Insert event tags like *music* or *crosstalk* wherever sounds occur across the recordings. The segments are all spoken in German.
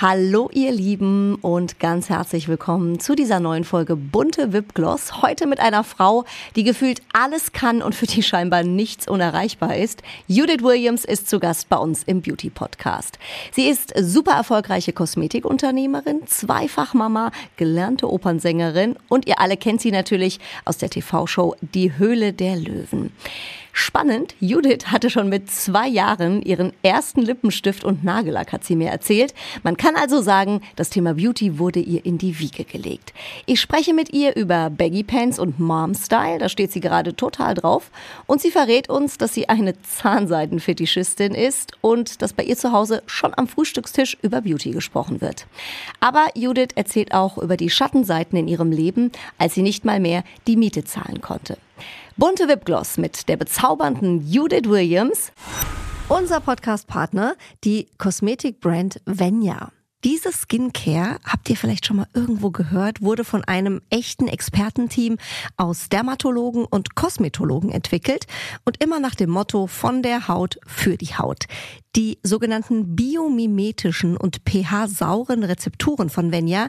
Hallo ihr Lieben und ganz herzlich willkommen zu dieser neuen Folge Bunte Wipgloss. Heute mit einer Frau, die gefühlt alles kann und für die scheinbar nichts unerreichbar ist. Judith Williams ist zu Gast bei uns im Beauty Podcast. Sie ist super erfolgreiche Kosmetikunternehmerin, Zweifachmama, gelernte Opernsängerin und ihr alle kennt sie natürlich aus der TV-Show Die Höhle der Löwen. Spannend, Judith hatte schon mit zwei Jahren ihren ersten Lippenstift und Nagellack, hat sie mir erzählt. Man kann also sagen, das Thema Beauty wurde ihr in die Wiege gelegt. Ich spreche mit ihr über Baggy Pants und Mom Style, da steht sie gerade total drauf. Und sie verrät uns, dass sie eine Zahnseitenfetischistin ist und dass bei ihr zu Hause schon am Frühstückstisch über Beauty gesprochen wird. Aber Judith erzählt auch über die Schattenseiten in ihrem Leben, als sie nicht mal mehr die Miete zahlen konnte. Bunte Wipgloss mit der bezaubernden Judith Williams. Unser Podcast-Partner, die Kosmetikbrand Venya. Diese Skincare, habt ihr vielleicht schon mal irgendwo gehört, wurde von einem echten Expertenteam aus Dermatologen und Kosmetologen entwickelt und immer nach dem Motto von der Haut für die Haut. Die sogenannten biomimetischen und pH-sauren Rezepturen von Venya,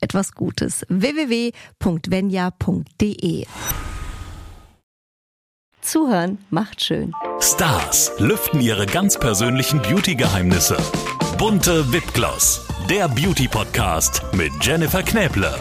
etwas Gutes. www.venya.de Zuhören macht schön. Stars lüften ihre ganz persönlichen Beauty-Geheimnisse. Bunte Wipgloss, der Beauty-Podcast mit Jennifer Knäble.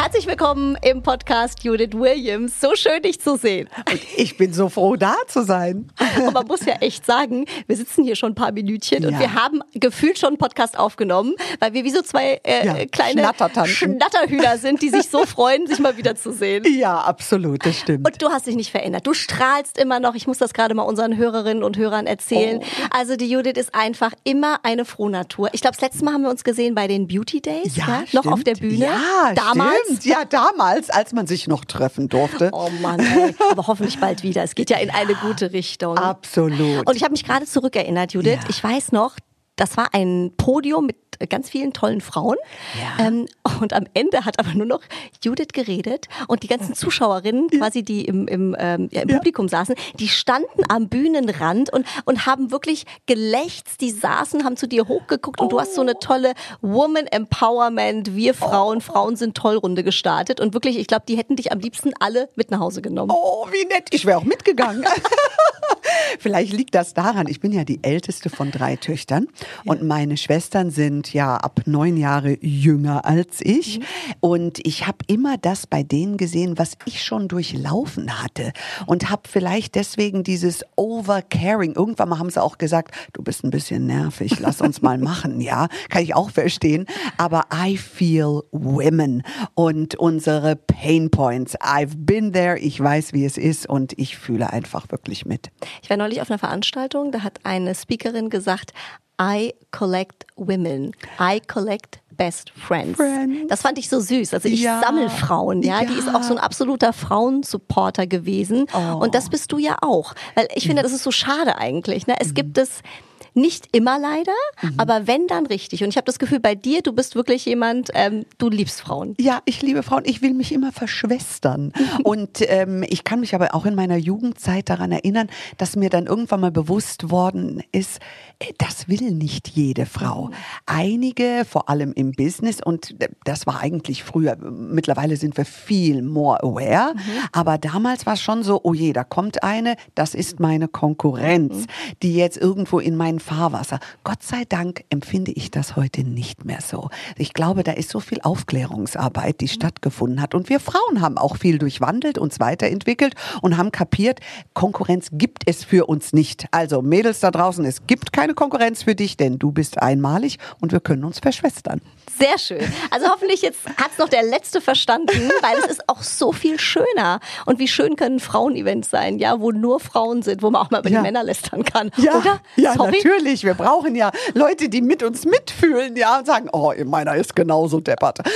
Herzlich willkommen im Podcast Judith Williams. So schön, dich zu sehen. Und ich bin so froh, da zu sein. Und man muss ja echt sagen, wir sitzen hier schon ein paar Minütchen ja. und wir haben gefühlt schon einen Podcast aufgenommen, weil wir wie so zwei äh, ja, kleine Schnatterhühner sind, die sich so freuen, sich mal wieder zu sehen. Ja, absolut, das stimmt. Und du hast dich nicht verändert. Du strahlst immer noch. Ich muss das gerade mal unseren Hörerinnen und Hörern erzählen. Oh. Also die Judith ist einfach immer eine Frohnatur. Ich glaube, das letzte Mal haben wir uns gesehen bei den Beauty Days, ja, ja noch auf der Bühne. Ja, damals. Stimmt Stimmt, ja, damals, als man sich noch treffen durfte. Oh Mann, ey. aber hoffentlich bald wieder. Es geht ja in eine gute Richtung. Absolut. Und ich habe mich gerade zurückerinnert, Judith. Ja. Ich weiß noch, das war ein Podium mit ganz vielen tollen Frauen. Ja. Ähm, und am Ende hat aber nur noch Judith geredet und die ganzen Zuschauerinnen, quasi die im, im, ähm, ja, im ja. Publikum saßen, die standen am Bühnenrand und, und haben wirklich gelächzt. Die saßen, haben zu dir hochgeguckt und oh. du hast so eine tolle Woman Empowerment, wir Frauen, oh. Frauen sind toll Runde gestartet. Und wirklich, ich glaube, die hätten dich am liebsten alle mit nach Hause genommen. Oh, wie nett. Ich wäre auch mitgegangen. *laughs* Vielleicht liegt das daran, ich bin ja die älteste von drei Töchtern. Und meine Schwestern sind ja ab neun Jahre jünger als ich. Mhm. Und ich habe immer das bei denen gesehen, was ich schon durchlaufen hatte. Und habe vielleicht deswegen dieses Overcaring, irgendwann mal haben sie auch gesagt, du bist ein bisschen nervig, lass uns mal machen. Ja, kann ich auch verstehen. Aber I feel women und unsere Pain Points. I've been there, ich weiß, wie es ist und ich fühle einfach wirklich mit. Ich war neulich auf einer Veranstaltung, da hat eine Speakerin gesagt, I collect women. I collect best friends. friends. Das fand ich so süß. Also ich ja. sammle Frauen, ja? ja. Die ist auch so ein absoluter Frauensupporter gewesen. Oh. Und das bist du ja auch. Weil ich finde, das ist so schade eigentlich. Ne? Es mhm. gibt es nicht immer leider, mhm. aber wenn dann richtig. Und ich habe das Gefühl, bei dir, du bist wirklich jemand, ähm, du liebst Frauen. Ja, ich liebe Frauen. Ich will mich immer verschwestern. *laughs* und ähm, ich kann mich aber auch in meiner Jugendzeit daran erinnern, dass mir dann irgendwann mal bewusst worden ist, äh, das will nicht jede Frau. Mhm. Einige, vor allem im Business, und äh, das war eigentlich früher, mittlerweile sind wir viel more aware, mhm. aber damals war es schon so, oh je, da kommt eine, das ist meine Konkurrenz, mhm. die jetzt irgendwo in meinen Fahrwasser. Gott sei Dank empfinde ich das heute nicht mehr so. Ich glaube, da ist so viel Aufklärungsarbeit, die mhm. stattgefunden hat. Und wir Frauen haben auch viel durchwandelt, uns weiterentwickelt und haben kapiert, Konkurrenz gibt es für uns nicht. Also Mädels da draußen, es gibt keine Konkurrenz für dich, denn du bist einmalig und wir können uns verschwestern. Sehr schön. Also hoffentlich jetzt hat es noch der Letzte verstanden, weil es ist auch so viel schöner. Und wie schön können Frauen-Events sein, ja, wo nur Frauen sind, wo man auch mal über ja. die Männer lästern kann. Ja, Oder? ja natürlich. Wir brauchen ja Leute, die mit uns mitfühlen, ja, und sagen, oh, meiner ist genauso deppert. *laughs*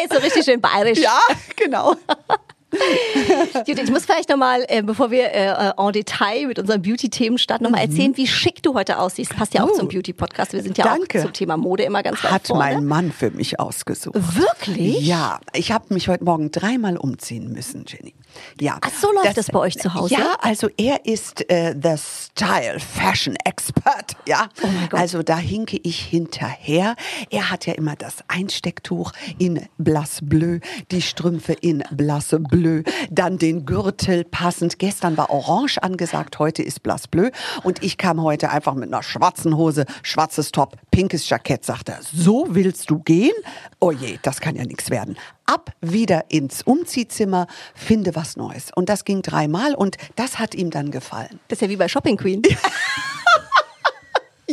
jetzt so richtig schön bayerisch. Ja, genau. *laughs* Judith, ich muss vielleicht nochmal, äh, bevor wir äh, en Detail mit unseren Beauty-Themen starten, nochmal erzählen, wie schick du heute aussiehst. Passt ja auch Oh. zum Beauty-Podcast. Wir sind ja Danke. auch zum Thema Mode immer ganz weit Hat vorne. mein Mann für mich ausgesucht. Wirklich? Ja, ich habe mich heute Morgen dreimal umziehen müssen, Jenny. Ja. Ach, so läuft das bei euch zu Hause? Ja, also er ist äh, the Style Fashion Expert, ja. Oh mein Gott. Also da hinke ich hinterher. Er hat ja immer das Einstecktuch in Blass Bleu, die Strümpfe in Blass Bleu, dann den Gürtel passend. Gestern war Orange angesagt, heute ist Blass Bleu und ich kam heute einfach mit einer schwarzen Hose, schwarzes Top, pinkes Jackett, sagt er. So willst du gehen? Oh je, das kann ja nichts werden. Ab wieder ins Umziehzimmer, finde was Neues. Und das ging dreimal und das hat ihm dann gefallen. Das ist ja wie bei Shopping Queen. *laughs*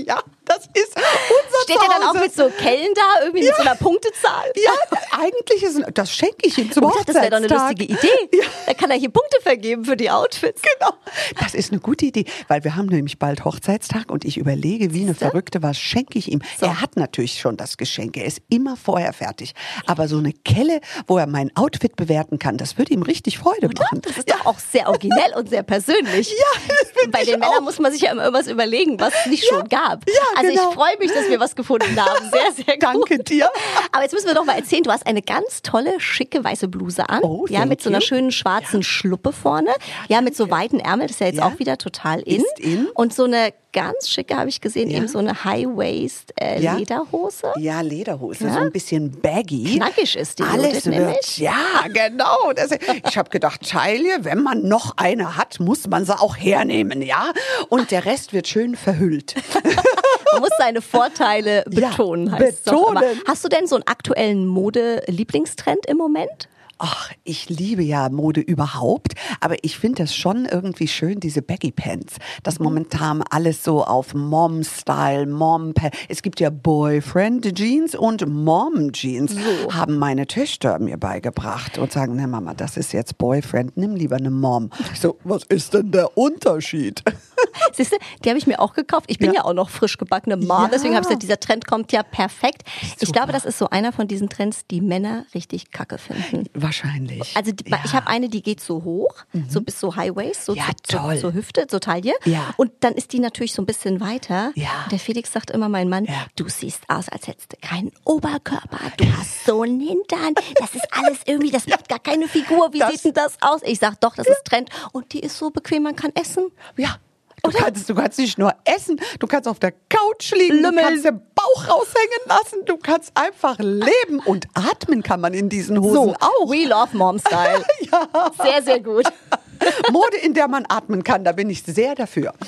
Ja, das ist unser Steht er dann auch Zuhause. mit so Kellen da, irgendwie mit so einer Punktezahl? Ja, eigentlich ist das schenke ich ihm zum Oh, das wäre doch eine Hochzeitstag. lustige Idee. Ja. Da kann er hier Punkte vergeben für die Outfits. Genau. Das ist eine gute Idee, weil wir haben nämlich bald Hochzeitstag und ich überlege, wie eine Siehste? Verrückte, was schenke ich ihm. So. Er hat natürlich schon das Geschenk, er ist immer vorher fertig. Aber so eine Kelle, wo er mein Outfit bewerten kann, das würde ihm richtig Freude machen. Das ist doch auch sehr originell und sehr persönlich. *laughs* Ja, das Bei den Männern auch. muss man sich ja immer irgendwas überlegen, was es nicht schon gab. ja, also genau. ich freue mich, dass wir was gefunden haben. Sehr, sehr gut. Danke dir. Aber jetzt müssen wir doch mal erzählen, du hast eine ganz tolle, schicke weiße Bluse an. Oh, ja, mit so einer schönen schwarzen Schluppe vorne. Ja, mit so weiten Ärmeln, das ist ja jetzt Ja. auch wieder total in. Ist in. Und so eine ganz schicke, habe ich gesehen, Ja. eben so eine High-Waist äh, Ja. Lederhose. Ja, Lederhose, Ja? so ein bisschen baggy. Knackig ist die Alles wird, nämlich. ja, genau. Das, ich habe gedacht, Taille, wenn man noch eine hat, muss man sie auch hernehmen, ja? Und der Rest wird schön verhüllt. *laughs* Man muss seine Vorteile Ja, betonen. heißt doch immer. betonen. Hast du denn so einen aktuellen Mode-Lieblingstrend im Moment? Ach, ich liebe ja Mode überhaupt, aber ich finde das schon irgendwie schön, diese Baggy Pants. Das momentan alles so auf Mom-Style, Mom, es gibt ja Boyfriend Jeans und Mom Jeans, haben meine Töchter mir beigebracht und sagen, ne Mama, das ist jetzt Boyfriend, nimm lieber eine Mom. Ich so, was ist denn der Unterschied? *laughs* Siehst du, die habe ich mir auch gekauft. Ich bin ja, Ja. auch noch frisch gebackene Mom, Ja. deswegen habe ich gesagt, dieser Trend kommt ja perfekt. Ich glaube, das ist so einer von diesen Trends, die Männer richtig kacke finden. Wahrscheinlich. Also die, ja. ich habe eine, die geht so hoch, so bis so High Waist, so Ja, zur, toll. zur, zur Hüfte, zur Taille. Ja. Und dann ist die natürlich so ein bisschen weiter. Ja. Und der Felix sagt immer, mein Mann, du siehst aus, als hättest du keinen Oberkörper. Du hast so einen Hintern. Das ist alles irgendwie, das macht gar keine Figur. Wie Das- sieht denn das aus? Ich sag doch, das ist Trend. Und die ist so bequem, man kann essen. Ja. Du kannst, du kannst nicht nur essen, du kannst auf der Couch liegen, Lümmeln. du kannst den Bauch raushängen lassen, du kannst einfach leben und atmen kann man in diesen Hosen So, auch. We love Mom Style. *laughs* Sehr, sehr gut. *laughs* Mode, in der man atmen kann, da bin ich sehr dafür. *laughs*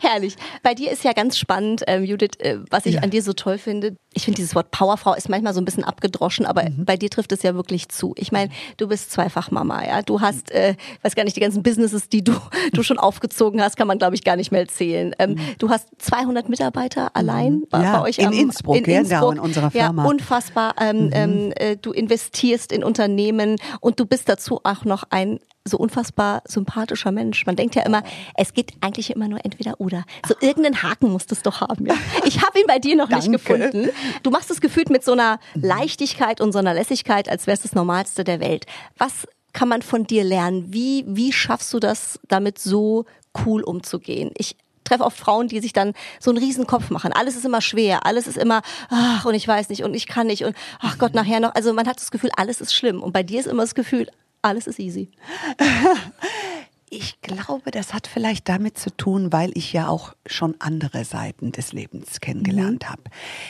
Herrlich. Bei dir ist ja ganz spannend, ähm, Judith, äh, was ich Ja. an dir so toll finde. Ich finde dieses Wort Powerfrau ist manchmal so ein bisschen abgedroschen, aber Mhm. bei dir trifft es ja wirklich zu. Ich meine, du bist zweifach Mama, ja. Du hast, äh, weiß gar nicht, die ganzen Businesses, die du, du schon aufgezogen hast, kann man glaube ich gar nicht mehr zählen. Ähm, Du hast 200 Mitarbeiter allein bei, Mhm. Ja, bei euch in am, Innsbruck, ja, da in unserer Firma. Ja, unfassbar. Ähm, ähm, äh, du investierst in Unternehmen und du bist dazu auch noch ein so unfassbar sympathischer Mensch. Man denkt ja immer, es geht eigentlich immer nur entweder oder. So irgendeinen Haken musst es doch haben. Ja? *laughs* Ich habe ihn bei dir noch nicht gefunden. Du machst es gefühlt mit so einer Leichtigkeit und so einer Lässigkeit, als wäre es das Normalste der Welt. Was kann man von dir lernen? Wie, wie schaffst du das, damit so cool umzugehen? Ich treffe oft Frauen, die sich dann so einen riesen Kopf machen. Alles ist immer schwer, alles ist immer, ach, und ich weiß nicht, und ich kann nicht, und ach Gott, nachher noch. Also man hat das Gefühl, alles ist schlimm. Und bei dir ist immer das Gefühl, alles ist easy. *laughs* Ich glaube, das hat vielleicht damit zu tun, weil ich ja auch schon andere Seiten des Lebens kennengelernt habe.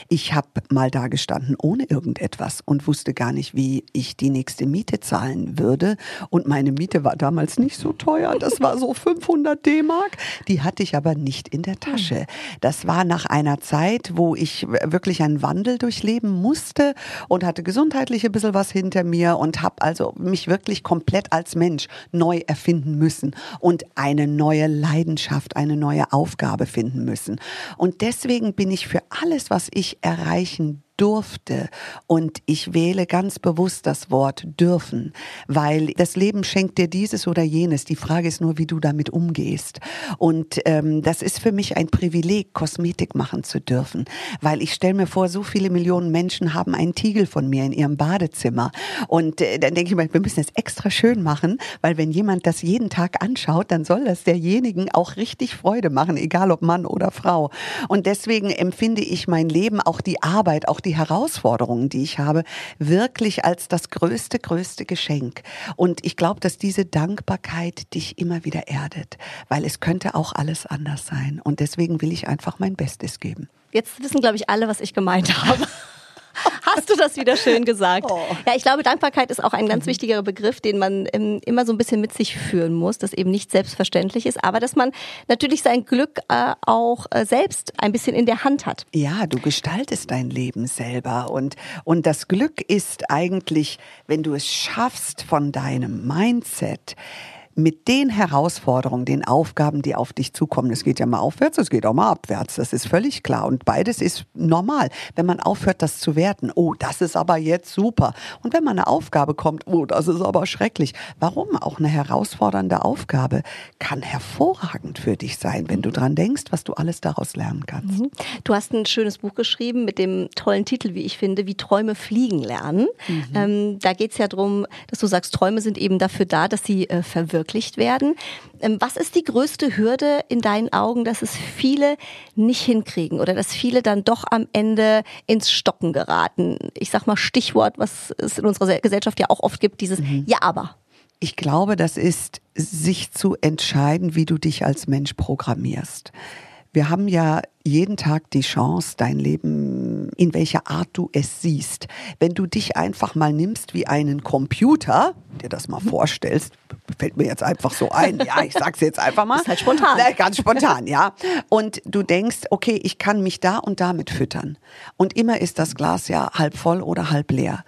Ich habe mal da gestanden ohne irgendetwas und wusste gar nicht, wie ich die nächste Miete zahlen würde. Und meine Miete war damals nicht so teuer. Das war so 500 D-Mark. Die hatte ich aber nicht in der Tasche. Das war nach einer Zeit, wo ich wirklich einen Wandel durchleben musste und hatte gesundheitlich ein bisschen was hinter mir und habe also mich wirklich komplett als Mensch neu erfinden müssen und eine neue Leidenschaft, eine neue Aufgabe finden müssen. Und deswegen bin ich für alles, was ich erreichen durfte. Und ich wähle ganz bewusst das Wort dürfen, weil das Leben schenkt dir dieses oder jenes. Die Frage ist nur, wie du damit umgehst. Und ähm, das ist für mich ein Privileg, Kosmetik machen zu dürfen, weil ich stelle mir vor, so viele Millionen Menschen haben einen Tiegel von mir in ihrem Badezimmer. Und äh, dann denke ich mir, wir müssen es extra schön machen, weil wenn jemand das jeden Tag anschaut, dann soll das derjenigen auch richtig Freude machen, egal ob Mann oder Frau. Und deswegen empfinde ich mein Leben, auch die Arbeit, auch die Herausforderungen, die ich habe, wirklich als das größte, größte Geschenk. Und ich glaube, dass diese Dankbarkeit dich immer wieder erdet, weil es könnte auch alles anders sein. Und deswegen will ich einfach mein Bestes geben. Jetzt wissen, glaube ich, alle, was ich gemeint habe. Hast du das wieder schön gesagt? Oh. Ja, ich glaube, Dankbarkeit ist auch ein ganz mhm. wichtiger Begriff, den man ähm, immer so ein bisschen mit sich führen muss, das eben nicht selbstverständlich ist, aber dass man natürlich sein Glück äh, auch äh, selbst ein bisschen in der Hand hat. Ja, du gestaltest dein Leben selber und, und das Glück ist eigentlich, wenn du es schaffst von deinem Mindset, mit den Herausforderungen, den Aufgaben, die auf dich zukommen, es geht ja mal aufwärts, es geht auch mal abwärts, das ist völlig klar. Und beides ist normal. Wenn man aufhört, das zu werten, oh, das ist aber jetzt super. Und wenn man eine Aufgabe kommt, oh, das ist aber schrecklich. Warum? Auch eine herausfordernde Aufgabe kann hervorragend für dich sein, wenn du dran denkst, was du alles daraus lernen kannst. Mhm. Du hast ein schönes Buch geschrieben mit dem tollen Titel, wie ich finde, wie Träume fliegen lernen. Mhm. Ähm, da geht es ja darum, dass du sagst, Träume sind eben dafür da, dass sie äh, verwirklichen verwirklicht werden. Ähm, was ist die größte Hürde in deinen Augen, dass es viele nicht hinkriegen oder dass viele dann doch am Ende ins Stocken geraten? Ich sag mal Stichwort, was es in unserer Gesellschaft ja auch oft gibt, dieses mhm. Ja, aber. Ich glaube, das ist sich zu entscheiden, wie du dich als Mensch programmierst. Wir haben ja jeden Tag die Chance, dein Leben, in welcher Art du es siehst. Wenn du dich einfach mal nimmst wie einen Computer, dir das mal vorstellst, fällt mir jetzt einfach so ein, ja, ich sag's jetzt einfach mal. Ist halt spontan. Ganz spontan, ja. Und du denkst, okay, ich kann mich da und damit füttern. Und immer ist das Glas ja halb voll oder halb leer.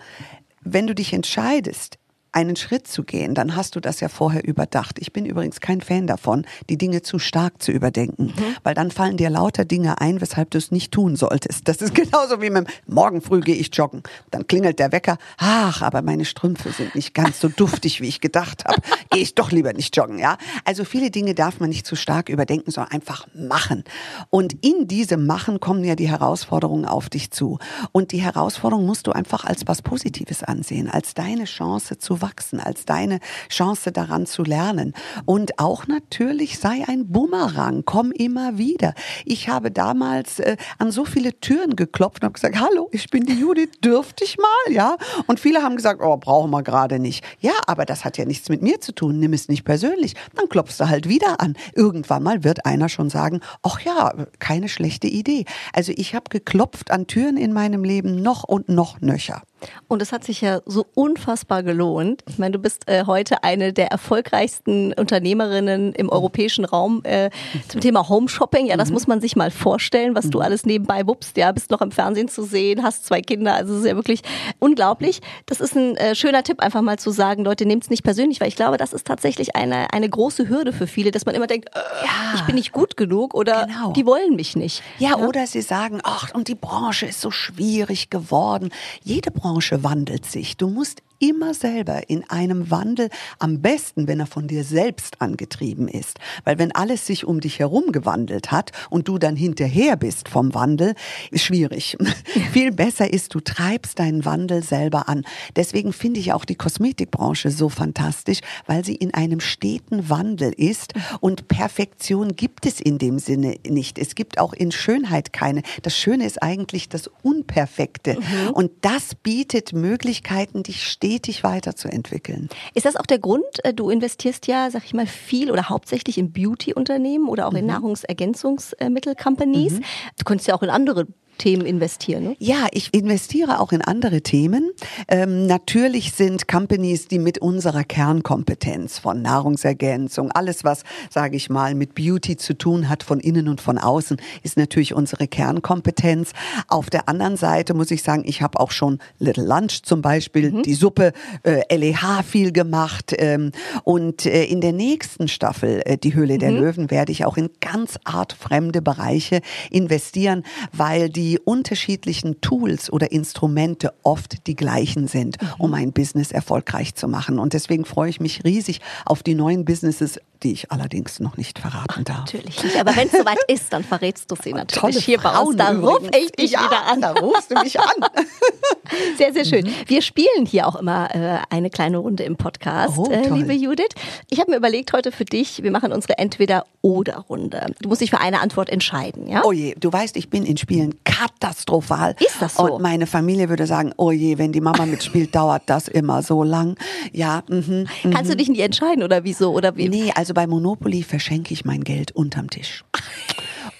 Wenn du dich entscheidest, einen Schritt zu gehen, dann hast du das ja vorher überdacht. Ich bin übrigens kein Fan davon, die Dinge zu stark zu überdenken, mhm. weil dann fallen dir lauter Dinge ein, weshalb du es nicht tun solltest. Das ist *laughs* genauso wie mit Morgen früh gehe ich joggen. Dann klingelt der Wecker. Ach, aber meine Strümpfe sind nicht ganz so duftig, wie ich gedacht habe. Gehe ich doch lieber nicht joggen, ja? Also viele Dinge darf man nicht zu stark überdenken, sondern einfach machen. Und in diesem Machen kommen ja die Herausforderungen auf dich zu. Und die Herausforderung musst du einfach als was Positives ansehen, als deine Chance zu wachsen, als deine Chance daran zu lernen. Und auch natürlich sei ein Bumerang, komm immer wieder. Ich habe damals äh, an so viele Türen geklopft und gesagt, hallo, ich bin die Judith, dürfte ich mal, ja? Und viele haben gesagt, oh, brauchen wir gerade nicht. Ja, aber das hat ja nichts mit mir zu tun, nimm es nicht persönlich. Dann klopfst du halt wieder an. Irgendwann mal wird einer schon sagen, ach ja, keine schlechte Idee. Also ich habe geklopft an Türen in meinem Leben noch und noch nöcher. Und es hat sich ja so unfassbar gelohnt. Ich meine, du bist äh, heute eine der erfolgreichsten Unternehmerinnen im europäischen Raum äh, zum Thema Home Shopping. Ja, das mhm. muss man sich mal vorstellen, was mhm. du alles nebenbei wuppst. Ja, bist noch im Fernsehen zu sehen, hast zwei Kinder. Also es ist ja wirklich unglaublich. Das ist ein äh, schöner Tipp, einfach mal zu sagen, Leute, nehmt es nicht persönlich, weil ich glaube, das ist tatsächlich eine, eine große Hürde für viele, dass man immer denkt, äh, ja. ich bin nicht gut genug oder genau. die wollen mich nicht. Ja, ja, oder sie sagen, ach, und die Branche ist so schwierig geworden. Jede Branche Branche wandelt sich. Du musst immer selber in einem Wandel, am besten, wenn er von dir selbst angetrieben ist. Weil wenn alles sich um dich herum gewandelt hat und du dann hinterher bist vom Wandel, ist schwierig. *laughs* Viel besser ist, du treibst deinen Wandel selber an. Deswegen finde ich auch die Kosmetikbranche so fantastisch, weil sie in einem steten Wandel ist und Perfektion gibt es in dem Sinne nicht. Es gibt auch in Schönheit keine. Das Schöne ist eigentlich das Unperfekte. Mhm. Und das bietet Möglichkeiten, dich stetig stetig weiterzuentwickeln. Ist das auch der Grund? Äh, du investierst ja, sag ich mal, viel oder hauptsächlich in Beauty-Unternehmen oder auch in mhm. Nahrungsergänzungsmittel-Companies. Mhm. Du könntest ja auch in andere Themen investieren. Ne? Ja, ich investiere auch in andere Themen. Ähm, natürlich sind Companies, die mit unserer Kernkompetenz von Nahrungsergänzung, alles was, sage ich mal, mit Beauty zu tun hat, von innen und von außen, ist natürlich unsere Kernkompetenz. Auf der anderen Seite muss ich sagen, ich habe auch schon Little Lunch zum Beispiel, mhm. die Suppe, äh, LEH viel gemacht. Ähm, und äh, in der nächsten Staffel, äh, die Höhle mhm. der Löwen, werde ich auch in ganz artfremde Bereiche investieren, weil die die unterschiedlichen Tools oder Instrumente oft die gleichen sind, Mhm. um ein Business erfolgreich zu machen. Und deswegen freue ich mich riesig auf die neuen Businesses, die ich allerdings noch nicht verraten darf. Natürlich nicht, aber wenn es soweit *laughs* ist, dann verrätst du sie natürlich Tolle hier bei uns. Frauen Da ruf übrigens. ich dich ja, wieder an. Da rufst du mich an. *laughs* Sehr, sehr schön. Mhm. Wir spielen hier auch immer äh, eine kleine Runde im Podcast, Oh, äh, liebe Judith. Ich habe mir überlegt heute für dich, wir machen unsere Entweder-Oder-Runde. Du musst dich für eine Antwort entscheiden, ja? Oh je, du weißt, ich bin in Spielen katastrophal. Ist das so? Und meine Familie würde sagen, oh je, wenn die Mama mitspielt, *laughs* dauert das immer so lang. Ja, mhm. Kannst du dich nie entscheiden oder wieso? Oder wie? Nee, also bei Monopoly verschenke ich mein Geld unterm Tisch.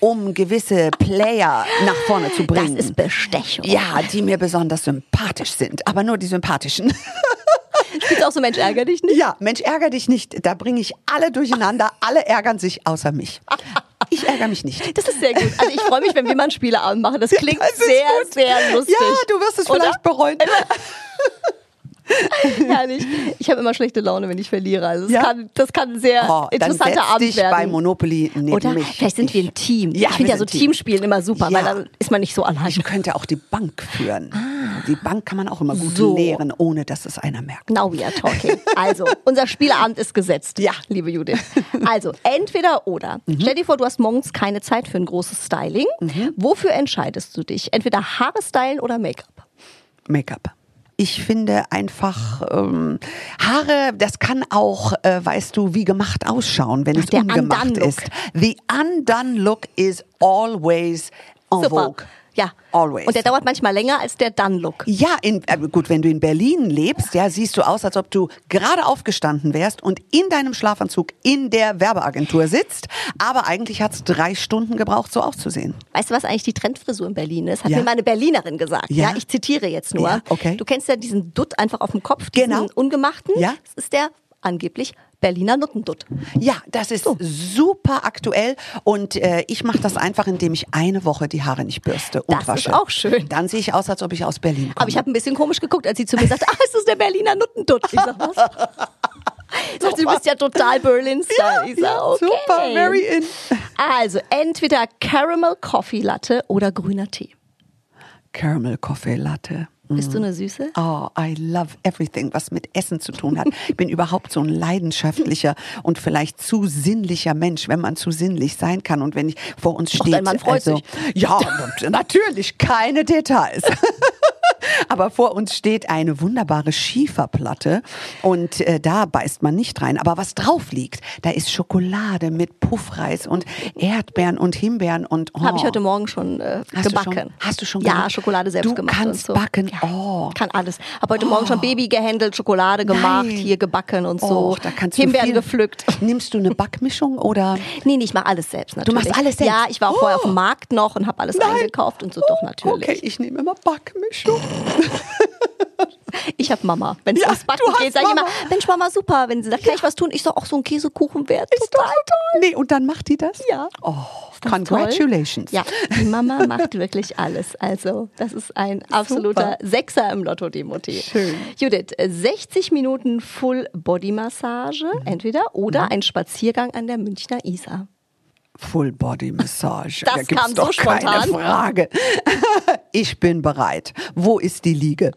Um gewisse Player nach vorne zu Das bringen. ist Bestechung. ja, die mir besonders sympathisch sind, aber nur die sympathischen. *laughs* Du auch so Mensch, ärger dich nicht? Ja, Mensch, ärger dich nicht. Da bringe ich alle durcheinander. Alle ärgern sich außer mich. Ich ärgere mich nicht. Das ist sehr gut. Also ich freue mich, wenn wir mal einen Spieleabend machen. Das klingt Das sehr, gut. sehr lustig. Ja, du wirst es Oder? vielleicht bereuen. *laughs* *laughs* Herrlich. Ich habe immer schlechte Laune, wenn ich verliere. Also das, Ja? kann, das kann ein sehr Oh, dann interessanter setz Abend dich werden. bei Monopoly neben Oder mich. vielleicht sind wir ein Team. Ja, ich finde ja so Team. Teamspielen immer super, Ja. weil dann ist man nicht so allein. Ich könnte auch die Bank führen. Die Bank kann man auch immer gut Ah. So. leeren, ohne dass es einer merkt. Now we are talking. Also, unser Spieleabend ist gesetzt. Ja. Mhm. Liebe Judith. Also, entweder oder. Stell dir vor, du hast morgens keine Zeit für ein großes Styling. Wofür entscheidest du dich? Entweder Haare stylen oder Make-up? Make-up. Ich finde einfach ähm, Haare, das kann auch, äh, weißt du, wie gemacht ausschauen, wenn es der ungemacht ist. The undone look is always en Super. vogue. Ja. Always. Und der dauert manchmal länger als der Done-Look. Ja, in, äh, gut, wenn du in Berlin lebst, ja, siehst du aus, als ob du gerade aufgestanden wärst und in deinem Schlafanzug in der Werbeagentur sitzt. Aber eigentlich hat's drei Stunden gebraucht, so auszusehen. Weißt du, was eigentlich die Trendfrisur in Berlin ist? Hat Ja. mir meine Berlinerin gesagt. Ja. Ja. ich zitiere jetzt nur. Ja, okay. Du kennst ja diesen Dutt einfach auf dem Kopf, diesen Genau. ungemachten. Ja. Das ist der angeblich Berliner Nuttendutt. Ja, das ist super aktuell und äh, ich mache das einfach, indem ich eine Woche die Haare nicht bürste und Das ist wasche. auch schön. Dann sehe ich aus, als ob ich aus Berlin komme. Aber ich habe ein bisschen komisch geguckt, als sie zu mir sagte, ah, ist das der Berliner Nuttendutt? Ich sag, was? *laughs* Sie, du bist ja total Berlin-Style. ich sag, okay. Super, very in. Also, entweder Caramel Coffee Latte oder grüner Tee. Caramel Coffee Latte. Bist du eine Süße? Oh, I love everything, was mit Essen zu tun hat. Ich bin überhaupt so ein leidenschaftlicher und vielleicht zu sinnlicher Mensch, wenn man zu sinnlich sein kann. Und wenn ich vor uns freut also, sich. Ja, *laughs* natürlich, keine Details. *laughs* Aber vor uns steht eine wunderbare Schieferplatte und äh, da beißt man nicht rein. Aber was drauf liegt, da ist Schokolade mit Puffreis und Erdbeeren und Himbeeren und oh. Habe ich heute Morgen schon äh, Hast du gebacken. schon- hast du schon Ja, gemacht? Schokolade selbst Du gemacht. kannst und so. backen? Ja, Oh. Kann alles. Habe heute Morgen schon Baby gehandelt, Schokolade gemacht, Nein. hier gebacken und so. Och, da kannst Himbeeren du gepflückt. Nimmst du eine Backmischung oder? *laughs* Nee, nee, ich mache alles selbst natürlich. machst alles selbst? Ja, ich war auch vorher auf dem Oh. Markt noch und habe alles eingekauft und so. Doch, natürlich. Okay, ich nehme immer Backmischung. *laughs* Ich habe Mama. Wenn es Ja, ums Backen geht, sage ich immer. Mensch, Mama, super. Wenn sie sagt, kann ich was tun? Ich sage, auch so ein Käsekuchen wäre Ist doch total toll. Nee, und dann macht die das? Ja. Oh, congratulations. Ja, die Mama *laughs* macht wirklich alles. Also, das ist ein absoluter Sechser im Lotto, die Mutti. Schön. Judith, äh, 60 Minuten Full-Body-Massage, entweder, oder ein Spaziergang an der Münchner Isar. Full Body Massage. Das da gibt's kam so doch keine spontan. Frage. *laughs* Ich bin bereit. Wo ist die Liege?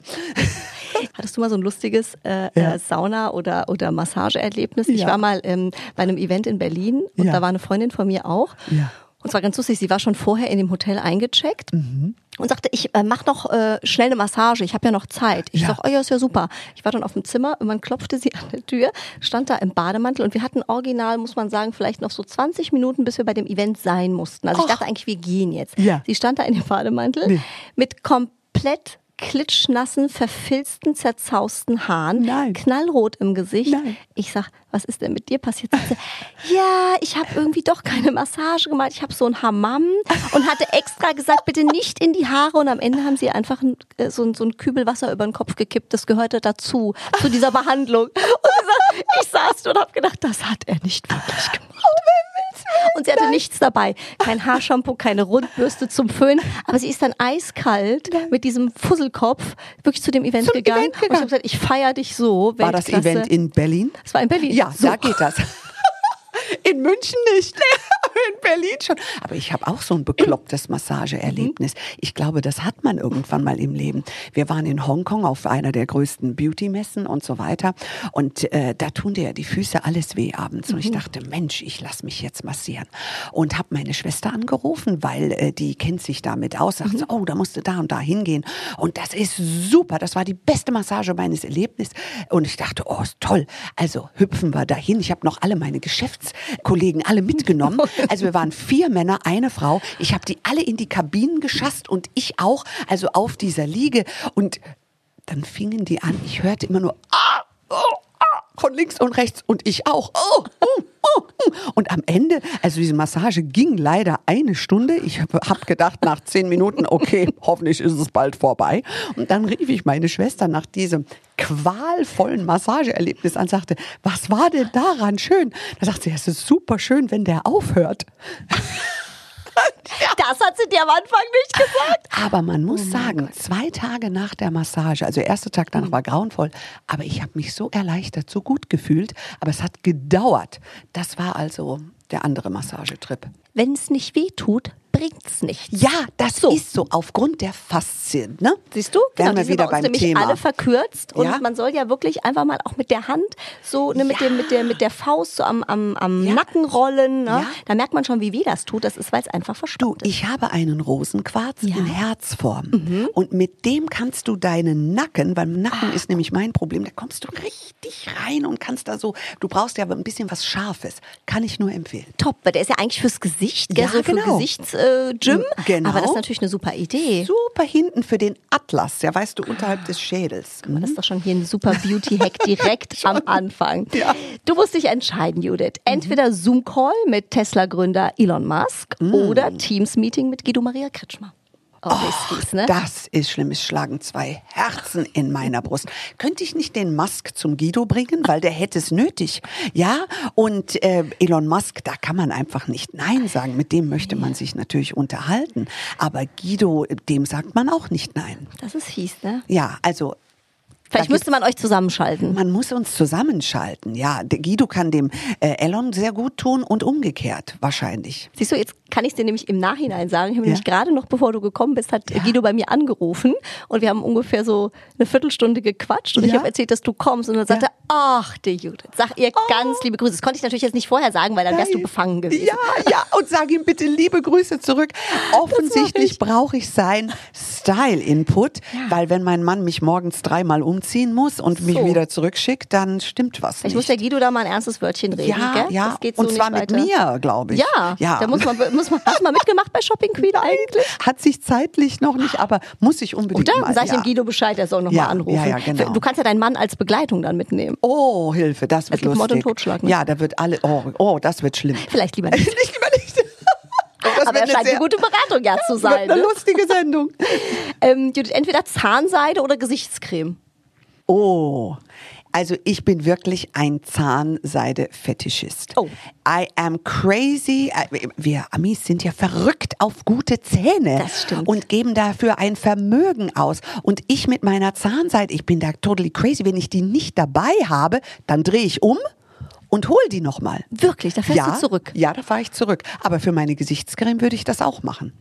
*laughs* Hattest du mal so ein lustiges äh, Ja. äh, Sauna- oder, oder Massageerlebnis? Ich Ja. war mal ähm, bei einem Event in Berlin und Ja. da war eine Freundin von mir auch. Ja. Und zwar ganz lustig, sie war schon vorher in dem Hotel eingecheckt Mhm. und sagte, ich äh, mach noch äh, schnell eine Massage, ich habe ja noch Zeit. Ich Ja. sag, oh ja, ist ja super. Ich war dann auf dem Zimmer und man klopfte sie *laughs* an der Tür, stand da im Bademantel und wir hatten original, muss man sagen, vielleicht noch so 20 Minuten, bis wir bei dem Event sein mussten. Also ich Och. dachte eigentlich, wir gehen jetzt. Ja. Sie stand da in dem Bademantel Nee. mit komplett klitschnassen, verfilzten, zerzausten Haaren, Nein. knallrot im Gesicht. Nein. Ich sag, was ist denn mit dir passiert? Ja, ich habe irgendwie doch keine Massage gemacht. Ich habe so ein Hammam und hatte extra gesagt, bitte nicht in die Haare. Und am Ende haben sie einfach ein, äh, so, ein, so ein Kübel Wasser über den Kopf gekippt. Das gehörte dazu, zu dieser Behandlung. Und ich saß und habe gedacht, das hat er nicht wirklich gemacht. *laughs* Und sie hatte nichts dabei. Kein Haarshampoo, keine Rundbürste zum Föhn. Aber sie ist dann eiskalt mit diesem Fusselkopf wirklich zu dem Event Zum gegangen. Event Und ich habe gegangen. gesagt, ich feiere dich so. War das Weltklasse. Event in Berlin? Es war in Berlin. Ja, so. da geht das. *laughs* In München nicht. In Berlin schon. Aber ich habe auch so ein beklopptes Massageerlebnis. Ich glaube, das hat man irgendwann mal im Leben. Wir waren in Hongkong auf einer der größten Beauty-Messen und so weiter. Und äh, da tun dir ja die Füße alles weh abends. Und ich dachte, Mensch, ich lass mich jetzt massieren. Und habe meine Schwester angerufen, weil äh, die kennt sich damit aus. Sagt, so, oh, da musst du da und da hingehen. Und das ist super. Das war die beste Massage meines Erlebnisses. Und ich dachte, oh, ist toll. Also hüpfen wir dahin. Ich habe noch alle meine Geschäftskollegen alle *laughs* mitgenommen. Also wir waren vier Männer, eine Frau. Ich habe die alle in die Kabinen geschasst und ich auch, also auf dieser Liege. Und dann fingen die an. Ich hörte immer nur, ah, oh, von links und rechts und ich auch. Oh, oh, oh, oh. Und am Ende, also diese Massage ging leider eine Stunde. Ich habe hab gedacht, nach zehn Minuten, okay, *laughs* hoffentlich ist es bald vorbei. Und dann rief ich meine Schwester nach diesem qualvollen Massageerlebnis an, sagte, was war denn daran schön? Da sagte sie, es ist super schön, wenn der aufhört. *laughs* Das hat sie dir am Anfang nicht gesagt. Aber man muss sagen, zwei Tage nach der Massage, also der erste Tag danach war grauenvoll, aber ich habe mich so erleichtert, so gut gefühlt, aber es hat gedauert. Das war also der andere Massagetrip. Wenn es nicht weh tut, bringt's nichts. Ja, das so. ist so aufgrund der Faszien, ne? Siehst du? Wären wir die sind wieder bei uns beim nämlich Thema. alle verkürzt und Ja. man soll ja wirklich einfach mal auch mit der Hand so ne, mit, Ja. dem, mit, der, mit der Faust so am, am, am Ja. Nacken rollen. Ne? Da merkt man schon, wie weh das tut. Das ist, weil es einfach Du, verspannt ist. ich habe einen Rosenquarz in Herzform. Und mit dem kannst du deinen Nacken, weil Ah. Nacken ist nämlich mein Problem, da kommst du richtig rein und kannst da so, du brauchst ja ein bisschen was Scharfes. Kann ich nur empfehlen. Top, weil der ist ja eigentlich fürs Gesicht, gell? Ja, so für genau. Gesichtsgym. Äh, Gym. Genau. Aber das ist natürlich eine super Idee. Super hinten für den Atlas, ja weißt du, unterhalb des Schädels. Aber Das ist doch schon hier ein super Beauty-Hack *laughs* direkt am Anfang. Ja. Du musst dich entscheiden, Judith. Entweder Zoom-Call mit Tesla-Gründer Elon Musk oder Teams-Meeting mit Guido Maria Kretschmer. Oh, ist fies, ne? Das ist schlimm. Es schlagen zwei Herzen in meiner Brust. Könnte ich nicht den Musk zum Guido bringen, weil der hätte es nötig. Ja, und äh, Elon Musk, da kann man einfach nicht Nein sagen. Mit dem möchte man sich natürlich unterhalten. Aber Guido, dem sagt man auch nicht Nein. Das ist fies, ne? Ja, also Vielleicht müsste man euch zusammenschalten. man muss uns zusammenschalten. Ja, der Guido kann dem äh, Elon sehr gut tun und umgekehrt wahrscheinlich. Siehst du, jetzt kann ich es dir nämlich im Nachhinein sagen. Ich habe Ja. nämlich gerade noch, bevor du gekommen bist, hat Guido bei mir angerufen und wir haben ungefähr so eine Viertelstunde gequatscht und ich Ja. habe erzählt, dass du kommst und dann sagte, ach, die Judith, sag ihr ganz liebe Grüße. Das konnte ich natürlich jetzt nicht vorher sagen, weil dann wärst du befangen gewesen. Ja, ja, und sag ihm bitte liebe Grüße zurück. Offensichtlich brauche ich sein Style-Input, weil wenn mein Mann mich morgens dreimal umziehen muss und mich So. wieder zurückschickt, dann stimmt was Ich muss nicht. der Guido da mal ein ernstes Wörtchen reden, ja, gell? ja, Das geht so und zwar mit weiter. mir, glaube ich. Ja, ja. da muss man, muss man, hast du mal mitgemacht bei Shopping Queen eigentlich? Hat sich zeitlich noch nicht, aber muss ich unbedingt Oder? mal. Sag ich ja. dem Guido Bescheid, er soll noch Ja, mal anrufen. ja, ja, genau. Du kannst ja deinen Mann als Begleitung dann mitnehmen. Oh, Hilfe, das wird Es gibt lustig. Mord und Totschlag, ne? Ja, da wird alle, oh, oh, das wird schlimm. Vielleicht lieber *laughs* nicht. nicht lieber nicht. *laughs* Das Aber er scheint sehr- eine gute Beratung ja zu *laughs* sein. eine Ne? lustige Sendung. Ähm, Judith, entweder Zahnseide oder Gesichtscreme. Oh, also ich bin wirklich ein Zahnseide-Fetischist. Oh. I am crazy. Wir Amis sind ja verrückt auf gute Zähne. Das stimmt. Und geben dafür ein Vermögen aus. Und ich mit meiner Zahnseide, ich bin da totally crazy. Wenn ich die nicht dabei habe, dann drehe ich um und hol die nochmal. Wirklich, da fährst ja, du zurück. Ja, da fahre ich zurück. Aber für meine Gesichtscreme würde ich das auch machen.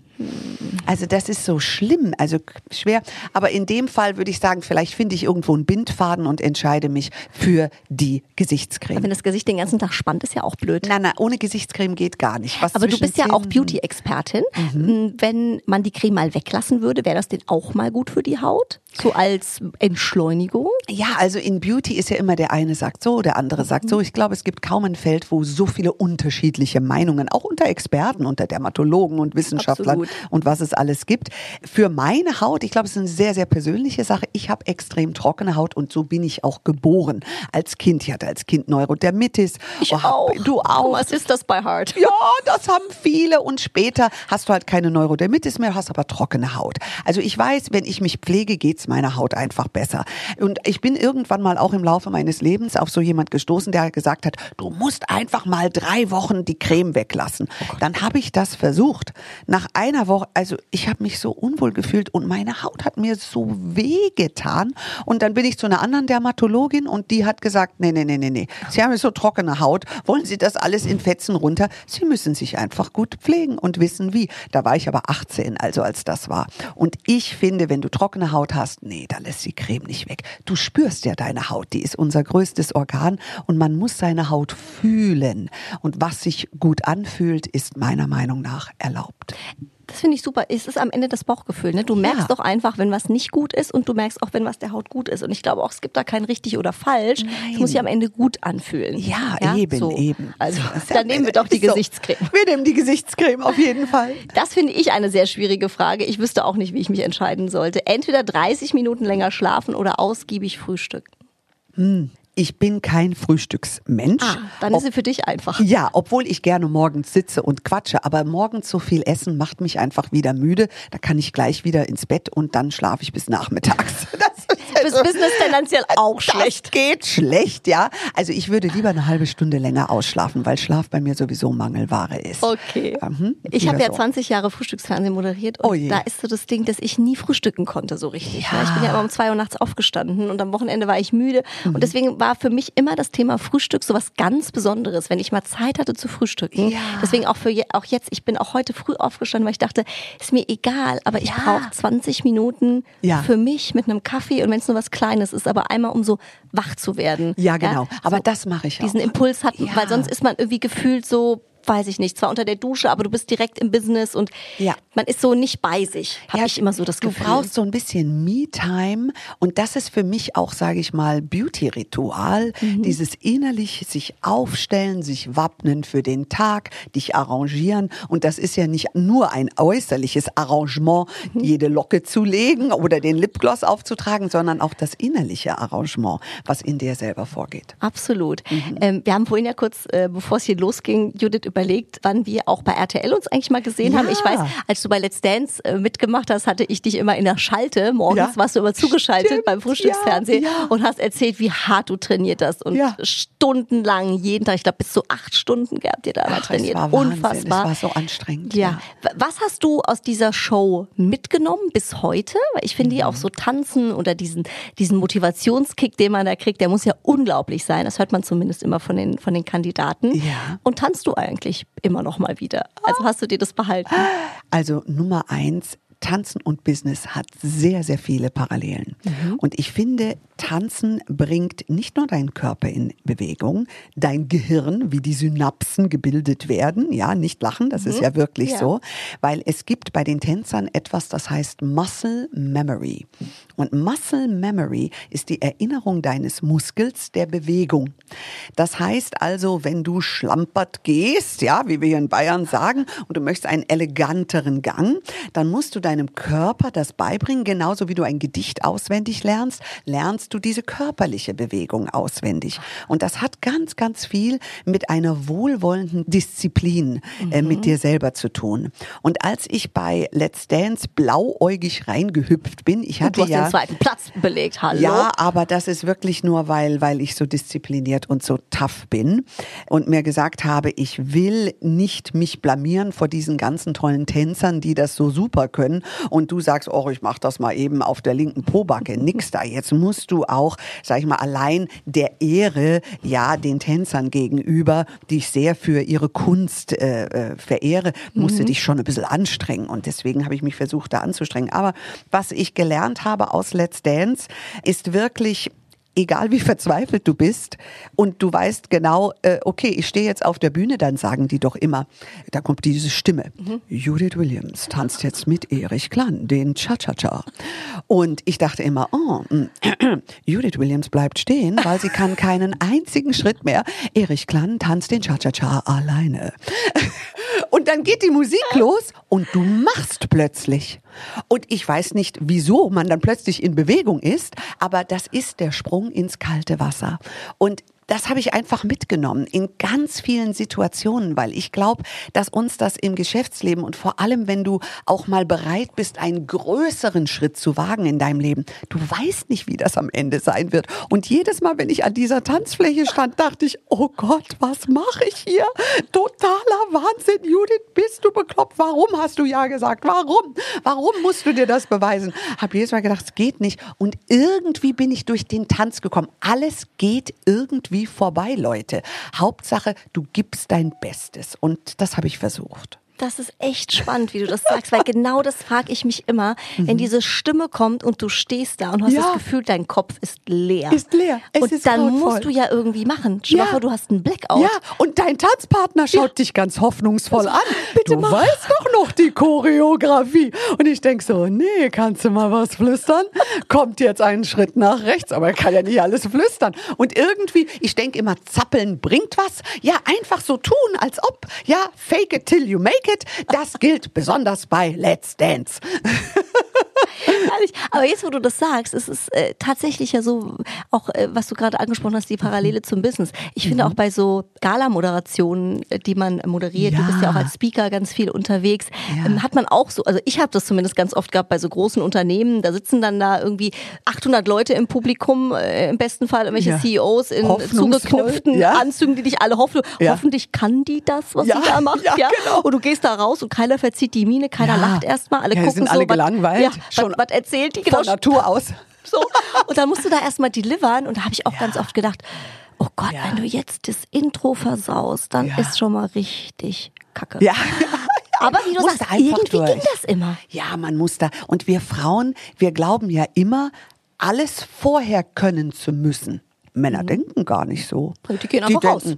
Also das ist so schlimm, also schwer. Aber in dem Fall würde ich sagen, vielleicht finde ich irgendwo einen Bindfaden und entscheide mich für die Gesichtscreme. Wenn das Gesicht den ganzen Tag spannt, ist ja auch blöd. Na, na, ohne Gesichtscreme geht gar nicht. Was Aber du bist ja auch Beauty-Expertin. Mhm. Wenn man die Creme mal weglassen würde, wäre das denn auch mal gut für die Haut? So als Entschleunigung? Ja, also in Beauty ist ja immer der eine sagt so, der andere sagt so. Ich glaube, es gibt kaum ein Feld, wo so viele unterschiedliche Meinungen, auch unter Experten, unter Dermatologen und Wissenschaftlern Absolut. und was es alles gibt. Für meine Haut, ich glaube, es ist eine sehr, sehr persönliche Sache. Ich habe extrem trockene Haut und so bin ich auch geboren. Als Kind, ich hatte als Kind Neurodermitis. Ich Oh, auch. Du auch. Was ist das bei Heart? Ja, das haben viele und später hast du halt keine Neurodermitis mehr, hast aber trockene Haut. Also ich weiß, wenn ich mich pflege, geht's ist meine Haut einfach besser. Und ich bin irgendwann mal auch im Laufe meines Lebens auf so jemand gestoßen, der gesagt hat, du musst einfach mal drei Wochen die Creme weglassen. Dann habe ich das versucht. Nach einer Woche, also ich habe mich so unwohl gefühlt und meine Haut hat mir so weh getan. Und dann bin ich zu einer anderen Dermatologin und die hat gesagt, nee, nee, nee, nee, nee. Sie haben so trockene Haut. Wollen Sie das alles in Fetzen runter? Sie müssen sich einfach gut pflegen und wissen wie. Da war ich aber 18, also als das war. Und ich finde, wenn du trockene Haut hast, nee, da lässt die Creme nicht weg. Du spürst ja deine Haut. Die ist unser größtes Organ und man muss seine Haut fühlen. Und was sich gut anfühlt, ist meiner Meinung nach erlaubt. Das finde ich super. Es ist am Ende das Bauchgefühl. Ne? Du merkst Ja. doch einfach, wenn was nicht gut ist und du merkst auch, wenn was der Haut gut ist. Und ich glaube auch, es gibt da kein richtig oder falsch. Es muss sich am Ende gut anfühlen. Ja, eben, eben. Also Das ist ja- dann nehmen wir doch die so. Gesichtscreme. Wir nehmen die Gesichtscreme auf jeden Fall. Das finde ich eine sehr schwierige Frage. Ich wüsste auch nicht, wie ich mich entscheiden sollte. Entweder 30 Minuten länger schlafen oder ausgiebig frühstücken. Ich bin kein Frühstücksmensch. Ah, dann ist sie für dich einfach. Ja, obwohl ich gerne morgens sitze und quatsche, aber morgens so viel essen macht mich einfach wieder müde. Da kann ich gleich wieder ins Bett und dann schlafe ich bis nachmittags. *laughs* Das Fürs Business tendenziell auch schlecht. Geht schlecht, ja. Also ich würde lieber eine halbe Stunde länger ausschlafen, weil Schlaf bei mir sowieso Mangelware ist. Okay. Mhm, Ich habe ja so. 20 Jahre Frühstücksfernsehen moderiert und Oh da ist so das Ding, dass ich nie frühstücken konnte so richtig. Ja. Ich bin ja immer um zwei Uhr nachts aufgestanden und am Wochenende war ich müde Mhm. und deswegen war für mich immer das Thema Frühstück so was ganz Besonderes, wenn ich mal Zeit hatte zu frühstücken. Ja. Deswegen auch für je, auch jetzt, ich bin auch heute früh aufgestanden, weil ich dachte, ist mir egal, aber ich Ja. brauche 20 Minuten Ja. für mich mit einem Kaffee und wenn es nur was Kleines ist, aber einmal um so wach zu werden. Ja, genau. Aber so das mache ich auch. Diesen Impuls hat, Ja. weil sonst ist man irgendwie gefühlt so, weiß ich nicht, zwar unter der Dusche, aber du bist direkt im Business und Ja. man ist so nicht bei sich. Habe ich immer so das Gefühl. Du brauchst so ein bisschen Me-Time und das ist für mich auch, sage ich mal, Beauty-Ritual. Mhm. Dieses innerlich sich aufstellen, sich wappnen für den Tag, dich arrangieren und das ist ja nicht nur ein äußerliches Arrangement, Mhm. jede Locke zu legen oder den Lipgloss aufzutragen, sondern auch das innerliche Arrangement, was in dir selber vorgeht. Absolut. Mhm. Ähm, wir haben vorhin ja kurz, äh, bevor es hier losging, Judith überlegt, wann wir auch bei RTL uns eigentlich mal gesehen Ja. haben. Ich weiß, als du bei Let's Dance äh, mitgemacht hast, hatte ich dich immer in der Schalte. Morgens Ja. warst du immer zugeschaltet Stimmt. beim Frühstücksfernsehen Ja, und hast erzählt, wie hart du trainiert hast und stundenlang jeden Tag, ich glaube bis zu acht Stunden gehabt ihr da Ach, trainiert. Es war Wahnsinn. Unfassbar. Es war so anstrengend. Ja. Was hast du aus dieser Show mitgenommen bis heute? Weil ich finde ja Mhm. auch so tanzen oder diesen, diesen Motivationskick, den man da kriegt, der muss ja unglaublich sein. Das hört man zumindest immer von den, von den Kandidaten. Ja. Und tanzt du eigentlich immer noch mal wieder? Also hast du dir das behalten? Also Nummer eins, Tanzen und Business hat sehr, sehr viele Parallelen. Und ich finde, Tanzen bringt nicht nur deinen Körper in Bewegung, dein Gehirn, wie die Synapsen gebildet werden. Ja, nicht lachen, das ist ja wirklich Ja. so. Weil es gibt bei den Tänzern etwas, das heißt Muscle Memory. Und Muscle Memory ist die Erinnerung deines Muskels der Bewegung. Das heißt also, wenn du schlampert gehst, ja, wie wir hier in Bayern sagen, und du möchtest einen eleganteren Gang, dann musst du deinem Körper das beibringen, genauso wie du ein Gedicht auswendig lernst, lernst du diese körperliche Bewegung auswendig. Und das hat ganz, ganz viel mit einer wohlwollenden Disziplin äh, mit dir selber zu tun. Und als ich bei Let's Dance blauäugig reingehüpft bin, ich hatte Du hast ja den zweiten Platz belegt, hallo? ja, aber das ist wirklich nur, weil, weil ich so diszipliniert und so tough bin und mir gesagt habe, ich will nicht mich blamieren vor diesen ganzen tollen Tänzern, die das so super können. Und du sagst, oh, ich mach das mal eben auf der linken Pobacke. Nix da. Jetzt musst du auch, sag ich mal, allein der Ehre, ja, den Tänzern gegenüber, die ich sehr für ihre Kunst äh, äh, verehre, musste dich schon ein bisschen anstrengen. Und deswegen habe ich mich versucht, da anzustrengen. Aber was ich gelernt habe aus Let's Dance, ist wirklich egal wie verzweifelt du bist und du weißt genau, äh, okay, ich stehe jetzt auf der Bühne, dann sagen die doch immer, da kommt diese Stimme. Judith Williams tanzt jetzt mit Erich Klann, den Cha-Cha-Cha. Und ich dachte immer, oh, mm, *clears throat* Judith Williams bleibt stehen, weil sie kann keinen einzigen Schritt mehr. Erich Klann tanzt den Cha-Cha-Cha alleine. Und dann geht die Musik los und du machst plötzlich. Und ich weiß nicht, wieso man dann plötzlich in Bewegung ist, aber das ist der Sprung ins kalte Wasser. Und das habe ich einfach mitgenommen in ganz vielen Situationen, weil ich glaube, dass uns das im Geschäftsleben und vor allem, wenn du auch mal bereit bist, einen größeren Schritt zu wagen in deinem Leben, du weißt nicht, wie das am Ende sein wird. Und jedes Mal, wenn ich an dieser Tanzfläche stand, dachte ich, oh Gott, was mache ich hier? Totaler Wahnsinn, Judith, bist du bekloppt? Warum hast du ja gesagt? Warum? Warum musst du dir das beweisen? Hab jedes Mal gedacht, es geht nicht. Und irgendwie bin ich durch den Tanz gekommen. Alles geht irgendwie wie vorbei, Leute. Hauptsache, du gibst dein Bestes. Und das habe ich versucht. Das ist echt spannend, wie du das sagst, weil genau das frage ich mich immer, mhm. wenn diese Stimme kommt und du stehst da und hast ja. das Gefühl, dein Kopf ist leer. Ist leer. Es und ist dann musst du ja irgendwie machen. Stell ja. vor, du hast einen Blackout. Ja, und dein Tanzpartner schaut ja. dich ganz hoffnungsvoll an. *laughs* Bitte du mach. weißt doch noch die Choreografie. Und ich denke so, nee, kannst du mal was flüstern? Kommt jetzt einen Schritt nach rechts, aber er kann ja nicht alles flüstern. Und irgendwie, ich denke immer, zappeln bringt was. Ja, einfach so tun, als ob. Ja, fake it till you make it. Das gilt besonders bei Let's Dance. *laughs* *laughs* Aber jetzt, wo du das sagst, ist es äh, tatsächlich ja so, auch äh, was du gerade angesprochen hast, die Parallele zum Business. Ich mhm. finde auch bei so Gala-Moderationen, äh, die man moderiert, ja. du bist ja auch als Speaker ganz viel unterwegs, ja. ähm, hat man auch so, also ich habe das zumindest ganz oft gehabt bei so großen Unternehmen, da sitzen dann da irgendwie 800 Leute im Publikum, äh, im besten Fall irgendwelche ja. CEOs in zugeknüpften Anzügen, die dich alle hoffen. Hoffentlich kann die das, was sie da macht. Ja, Genau. Und du gehst da raus und keiner verzieht die Miene, keiner lacht erstmal, alle gucken sind alle so, gelangweilt. Schon was erzählt die genau. Von Natur aus. *laughs* So. Und dann musst du da erstmal delivern und da habe ich auch ja. ganz oft gedacht, oh Gott, ja. wenn du jetzt das Intro versaust, dann ja. ist schon mal richtig kacke. Ja. *laughs* Aber wie du sagst, irgendwie durch. ging das immer. Ja, man muss da. Und wir Frauen, wir glauben ja immer, alles vorher können zu müssen. Männer mhm. denken gar nicht so. Die gehen einfach die raus.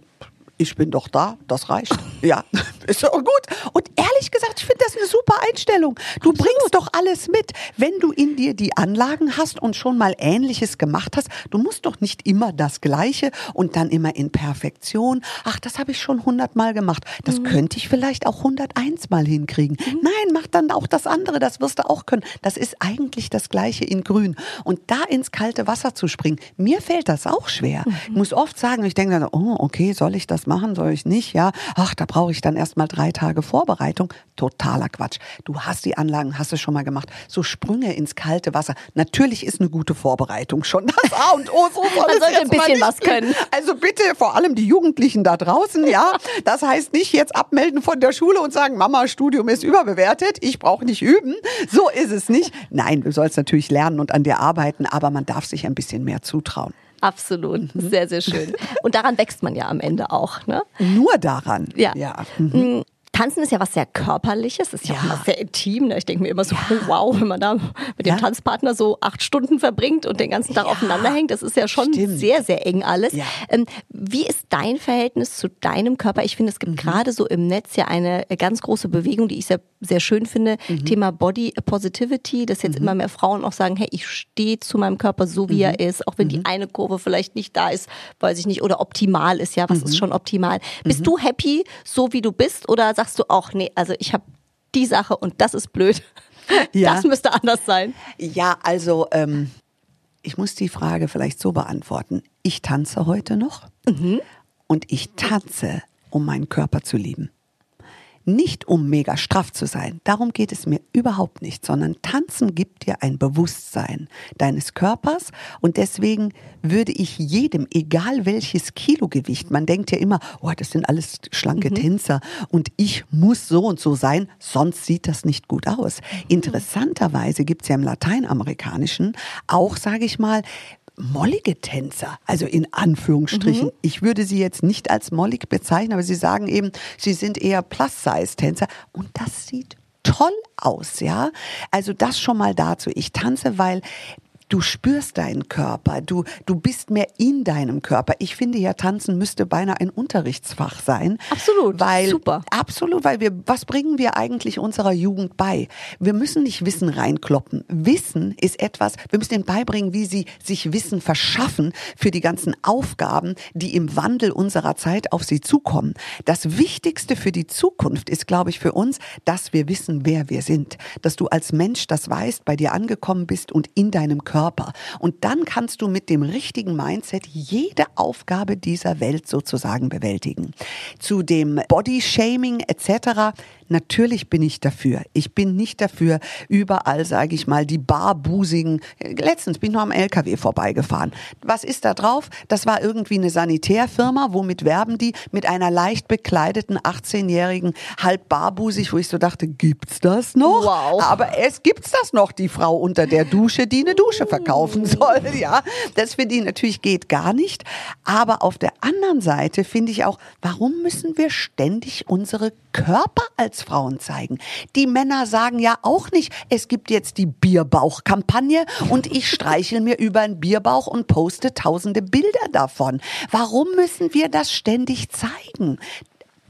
Ich bin doch da, das reicht. *laughs* Ja, *laughs* ist doch gut. Und ehrlich gesagt, ich finde das eine super Einstellung. Du Absolut. bringst doch alles mit. Wenn du in dir die Anlagen hast und schon mal Ähnliches gemacht hast, du musst doch nicht immer das Gleiche und dann immer in Perfektion. Ach, das habe ich schon hundertmal gemacht. Das mhm. könnte ich vielleicht auch 101 Mal hinkriegen. Mhm. Nein, mach dann auch das andere, das wirst du auch können. Das ist eigentlich das Gleiche in Grün. Und da ins kalte Wasser zu springen, mir fällt das auch schwer. Mhm. Ich muss oft sagen, ich denke dann, oh, okay, soll ich das machen, soll ich nicht? Ja, ach, da brauche ich dann erstmal drei Tage Vorbereitung. Totaler Quatsch. Du hast die Anlagen, hast es schon mal gemacht. So Sprünge ins kalte Wasser. Natürlich ist eine gute Vorbereitung schon das A und O. So *laughs* soll Man sollte ein bisschen was können. Also bitte, vor allem die Jugendlichen da draußen, ja. Das heißt nicht jetzt abmelden von der Schule und sagen, Mama, Studium ist überbewertet. Ich brauche nicht üben. So ist es nicht. Nein, du sollst natürlich lernen und an dir arbeiten, aber man darf sich ein bisschen mehr zutrauen. Absolut, mhm. sehr, sehr schön. Und daran wächst man ja am Ende auch. Ne? Nur daran. Ja. ja. Mhm. Tanzen ist ja was sehr Körperliches, ist ja, ja. auch sehr intim. Ne? Ich denke mir immer so, ja. wow, wenn man da mit dem ja. Tanzpartner so acht Stunden verbringt und den ganzen Tag aufeinander hängt, das ist ja schon Stimmt. sehr, sehr eng alles. Ähm, wie ist dein Verhältnis zu deinem Körper? Ich finde, es gibt mhm. gerade so im Netz ja eine ganz große Bewegung, die ich sehr, sehr schön finde, mhm. Thema Body Positivity, dass jetzt mhm. immer mehr Frauen auch sagen, hey, ich stehe zu meinem Körper so, wie er mhm. ist, auch wenn die mhm. eine Kurve vielleicht nicht da ist, weiß ich nicht, oder optimal ist, ja, was ist mhm. schon optimal? Bist du happy, so wie du bist, oder sagst sagst du auch, nee, also ich habe die Sache und das ist blöd. *laughs* Ja. Das müsste anders sein. Ja, also ähm, ich muss die Frage vielleicht so beantworten. Ich tanze heute noch mhm. und ich tanze, um meinen Körper zu lieben. Nicht um mega straff zu sein, darum geht es mir überhaupt nicht, sondern tanzen gibt dir ein Bewusstsein deines Körpers und deswegen würde ich jedem, egal welches Kilogewicht, man denkt ja immer, oh, das sind alles schlanke mhm. Tänzer und ich muss so und so sein, sonst sieht das nicht gut aus. Mhm. Interessanterweise gibt es ja im Lateinamerikanischen auch, sage ich mal, mollige Tänzer, also in Anführungsstrichen. Mhm. Ich würde sie jetzt nicht als mollig bezeichnen, aber sie sagen eben, sie sind eher Plus-Size-Tänzer und das sieht toll aus, ja. Also das schon mal dazu. Ich tanze, weil du spürst deinen Körper, du, du bist mehr in deinem Körper. Ich finde ja, tanzen müsste beinahe ein Unterrichtsfach sein. Absolut. Weil, Super. Absolut, weil wir, was bringen wir eigentlich unserer Jugend bei? Wir müssen nicht Wissen reinkloppen. Wissen ist etwas, wir müssen ihnen beibringen, wie sie sich Wissen verschaffen für die ganzen Aufgaben, die im Wandel unserer Zeit auf sie zukommen. Das Wichtigste für die Zukunft ist, glaube ich, für uns, dass wir wissen, wer wir sind. Dass du als Mensch das weißt, bei dir angekommen bist und in deinem Körper Körper. Und dann kannst du mit dem richtigen Mindset jede Aufgabe dieser Welt sozusagen bewältigen. Zu dem Body-Shaming etc. Natürlich bin ich dafür. Ich bin nicht dafür, überall, sage ich mal, die barbusigen. Letztens bin ich noch am LKW vorbeigefahren. Was ist da drauf? Das war irgendwie eine Sanitärfirma. Womit werben die? Mit einer leicht bekleideten 18-jährigen, halb barbusig, wo ich so dachte, gibt's das noch? Wow. Aber es gibt's das noch, die Frau unter der Dusche, die eine Dusche verkaufen soll. *laughs* Ja, das finde ich natürlich geht gar nicht. Aber auf der anderen Seite finde ich auch, warum müssen wir ständig unsere Körper als Frauen zeigen? Die Männer sagen ja auch nicht, es gibt jetzt die Bierbauch-Kampagne und ich streichel mir über einen Bierbauch und poste tausende Bilder davon. Warum müssen wir das ständig zeigen?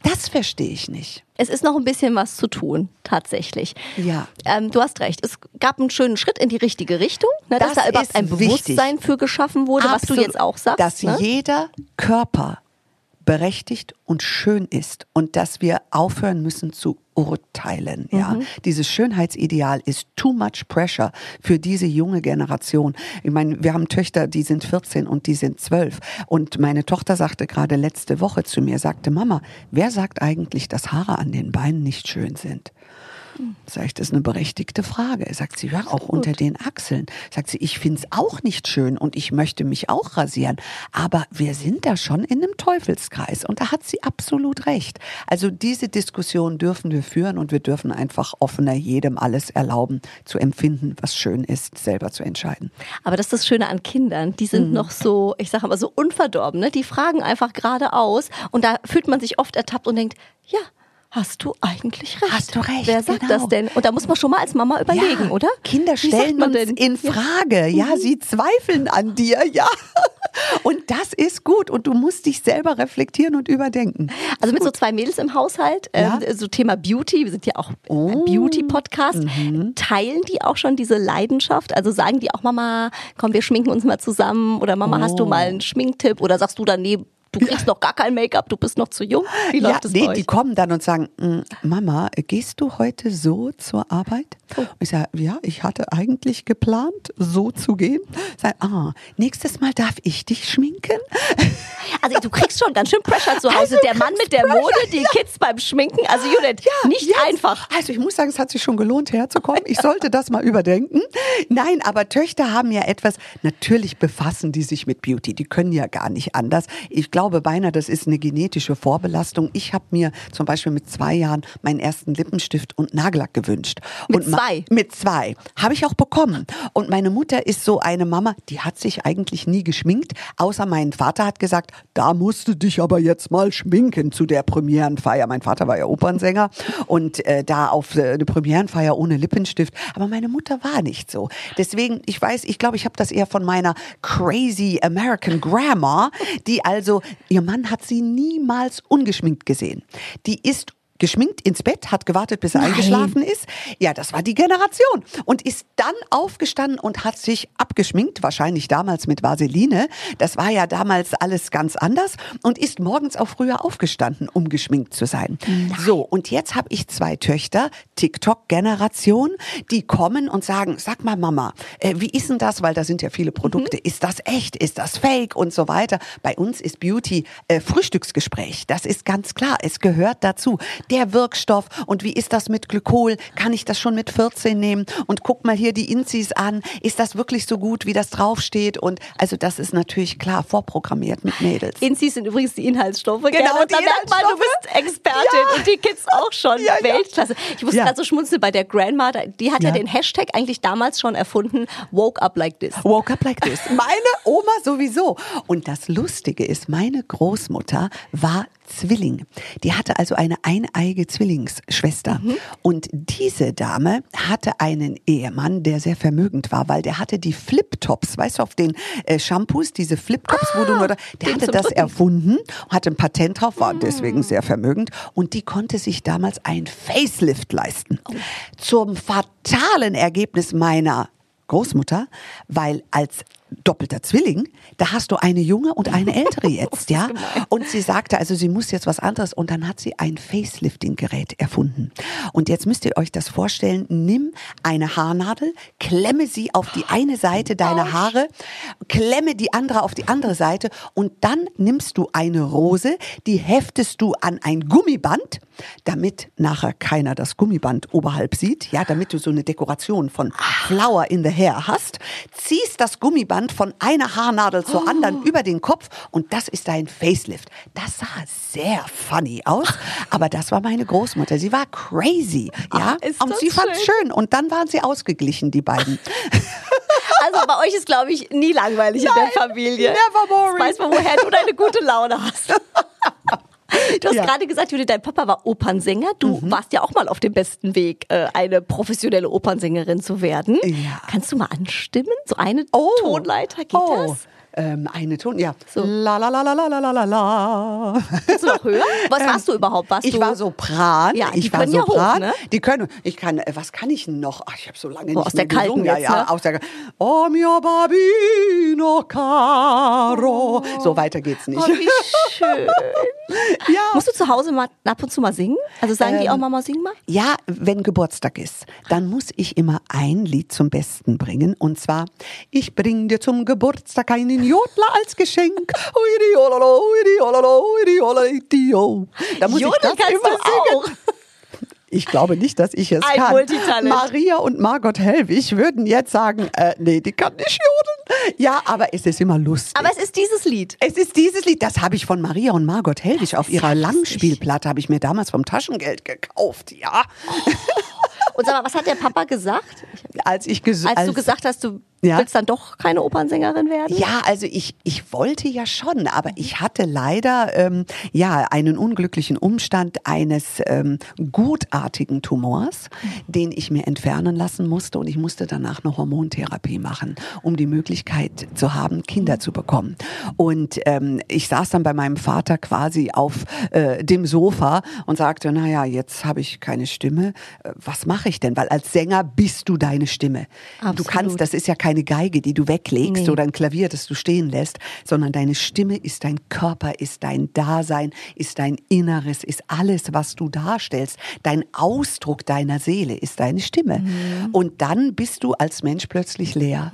Das verstehe ich nicht. Es ist noch ein bisschen was zu tun, tatsächlich. Ja. Ähm, du hast recht. Es gab einen schönen Schritt in die richtige Richtung, ne, dass Das da überhaupt ein wichtig. Bewusstsein für geschaffen wurde, was du Absolut. jetzt auch sagst. Dass ne? jeder Körper berechtigt und schön ist und dass wir aufhören müssen zu urteilen. Ja, Mhm. dieses Schönheitsideal ist too much pressure für diese junge Generation. Ich meine, wir haben Töchter, die sind 14 und die sind 12 und meine Tochter sagte gerade letzte Woche zu mir, sagte Mama, wer sagt eigentlich, dass Haare an den Beinen nicht schön sind? Sag ich, das ist eine berechtigte Frage. Sagt sie, ja, auch unter den Achseln. Sagt sie, ich find's auch nicht schön und ich möchte mich auch rasieren. Aber wir sind da schon in einem Teufelskreis und da hat sie absolut recht. Also diese Diskussion dürfen wir führen und wir dürfen einfach offener jedem alles erlauben, zu empfinden, was schön ist, selber zu entscheiden. Aber das ist das Schöne an Kindern. Die Mhm. sind noch so, ich sage mal, so unverdorben. Ne? Die fragen einfach geradeaus und da fühlt man sich oft ertappt und denkt, ja, hast du eigentlich recht. Hast du recht, Wer sagt genau. das denn? Und da muss man schon mal als Mama überlegen, ja, oder? Kinder stellen man uns denn? in Frage. Ja, sie zweifeln an dir. *laughs* Ja. Und das ist gut. Und du musst dich selber reflektieren und überdenken. Also mit so zwei Mädels im Haushalt, ähm, Ja. so Thema Beauty, wir sind ja auch Oh. ein Beauty-Podcast, Mhm. teilen die auch schon diese Leidenschaft? Also sagen die auch, Mama, komm, wir schminken uns mal zusammen oder Mama, hast du Oh. mal einen Schminktipp oder sagst du dann, nee, du kriegst noch gar kein Make-up, du bist noch zu jung? Wie läuft ja, das nee, bei euch? die kommen dann und sagen, "Mm, Mama, gehst du heute so zur Arbeit? Oh. Und ich sage, ja, ich hatte eigentlich geplant, so zu gehen. Sag, ah, nächstes Mal darf ich dich schminken. *laughs* Also du kriegst schon ganz schön Pressure zu Hause. Also der Mann mit der Pressure, Mode, die Kids beim Schminken. Also Judith, nicht jetzt. einfach. Also ich muss sagen, es hat sich schon gelohnt, herzukommen. Ich sollte das mal überdenken. Nein, aber Töchter haben ja etwas, natürlich befassen die sich mit Beauty. Die können ja gar nicht anders. Ich glaube beinahe, das ist eine genetische Vorbelastung. Ich habe mir zum Beispiel mit zwei Jahren meinen ersten Lippenstift und Nagellack gewünscht. Mit und zwei? Mit zwei. Habe ich auch bekommen. Und meine Mutter ist so eine Mama, die hat sich eigentlich nie geschminkt, außer mein Vater hat gesagt, da musst du dich aber jetzt mal schminken zu der Premierenfeier. Mein Vater war ja Opernsänger und äh, da auf äh, eine Premierenfeier ohne Lippenstift. Aber meine Mutter war nicht so. Deswegen, ich weiß, ich glaube, ich habe das eher von meiner crazy American Grandma, die also, ihr Mann hat sie niemals ungeschminkt gesehen. Die ist geschminkt ins Bett, hat gewartet, bis er Nein. eingeschlafen ist. Ja, das war die Generation. Und ist dann aufgestanden und hat sich abgeschminkt, wahrscheinlich damals mit Vaseline. Das war ja damals alles ganz anders. Und ist morgens auch früher aufgestanden, um geschminkt zu sein. So, und jetzt habe ich zwei Töchter, TikTok-Generation, die kommen und sagen, sag mal Mama, äh, wie ist denn das? Weil da sind ja viele Produkte. Ist das echt? Ist das fake? Und so weiter. Bei uns ist Beauty äh, Frühstücksgespräch. Das ist ganz klar. Es gehört dazu. Der Wirkstoff und wie ist das mit Glykol? Kann ich das schon mit 14 nehmen? Und guck mal hier die Inzis an. Ist das wirklich so gut, wie das draufsteht? Und also das ist natürlich klar vorprogrammiert mit Mädels. Insis sind übrigens die Inhaltsstoffe. Genau, gell? Und die da merkt man, du bist Expertin Ja. und die Kids auch schon. Ja. Weltklasse. Ich musste Ja. gerade so schmunzeln bei der Grandma, die hat ja. Ja. den Hashtag eigentlich damals schon erfunden, woke up like this. Woke up like this. Meine Oma sowieso. Und das Lustige ist, meine Großmutter war Zwilling. Die hatte also eine eineige Zwillingsschwester. Und diese Dame hatte einen Ehemann, der sehr vermögend war, weil der hatte die Flip-Tops, weißt du, auf den äh, Shampoos, diese Flip-Tops, wo du nur, da, der hatte das Drücken. erfunden, hatte ein Patent drauf, war deswegen sehr vermögend. Und die konnte sich damals ein Facelift leisten. Zum fatalen Ergebnis meiner Großmutter, weil als doppelter Zwilling, da hast du eine junge und eine *laughs* ältere jetzt, ja. Und sie sagte, also sie muss jetzt was anderes. Und dann hat sie ein Facelifting-Gerät erfunden. Und jetzt müsst ihr euch das vorstellen, nimm eine Haarnadel, klemme sie auf die eine Seite deiner Haare, klemme die andere auf die andere Seite und dann nimmst du eine Rose, die heftest du an ein Gummiband, damit nachher keiner das Gummiband oberhalb sieht, ja, damit du so eine Dekoration von Flower in the Hair hast, ziehst das Gummiband von einer Haarnadel zur anderen über den Kopf und das ist dein Facelift. Das sah sehr funny aus, *laughs* aber das war meine Großmutter. Sie war crazy, ja, ist und sie fand schön. schön und dann waren sie ausgeglichen, die beiden. *laughs* Also bei euch ist, glaube ich, nie langweilig in der Familie. never boring. Jetzt weiß man, woher du deine gute Laune hast. *laughs* Du hast Ja. gerade gesagt, Judith, dein Papa war Opernsänger. Du warst ja auch mal auf dem besten Weg, äh, eine professionelle Opernsängerin zu werden. Ja. Kannst du mal anstimmen? So eine Oh. Tonleiter, geht oh. das? ähm, eine Ton, ja. So. La la la la la la la la. Kannst du noch höher? Was ähm, warst du überhaupt? Warst ich du? war Sopran. Ja, ich war Sopran. Ja hoch, ne? Die können. Ich kann. Äh, was kann ich noch? Ach, ich habe so lange oh, nicht aus mehr der gesungen. Kalten ja, ja, ne? aus der. Oh mio oh, babino caro. Oh. So weiter geht's nicht. Oh, wie schön. *laughs* ja. Musst du zu Hause mal ab und zu mal singen? Also sagen ähm, die auch ähm, Mama sing mal? Ja, wenn Geburtstag ist, dann muss ich immer ein Lied zum Besten bringen und zwar ich bring dir zum Geburtstag einen Jodler als Geschenk. Da muss ich Jodeln das kannst immer du auch. singen. Ich glaube nicht, dass ich es Ein kann. Multitalent. Maria und Margot Hellwig würden jetzt sagen, äh, nee, die kann nicht jodeln. Ja, aber es ist immer lustig. Aber es ist dieses Lied. Es ist dieses Lied, das habe ich von Maria und Margot Hellwig auf ihrer Langspielplatte, habe ich mir damals vom Taschengeld gekauft, ja. Und sag mal, was hat der Papa gesagt? Als ich ges Als du gesagt hast, du Ja. willst dann doch keine Opernsängerin werden? Ja, also ich, ich wollte ja schon, aber ich hatte leider ähm, ja einen unglücklichen Umstand eines ähm, gutartigen Tumors, den ich mir entfernen lassen musste und ich musste danach eine Hormontherapie machen, um die Möglichkeit zu haben, Kinder zu bekommen. Und ähm, ich saß dann bei meinem Vater quasi auf äh, dem Sofa und sagte, naja, jetzt habe ich keine Stimme, Äh, was mache ich denn? Weil als Sänger bist du deine Stimme. Du Absolut. kannst, das ist ja keine Geige, die du weglegst Nee. oder ein Klavier, das du stehen lässt, sondern deine Stimme ist dein Körper, ist dein Dasein, ist dein Inneres, ist alles, was du darstellst. Dein Ausdruck deiner Seele ist deine Stimme. Mhm. Und dann bist du als Mensch plötzlich leer.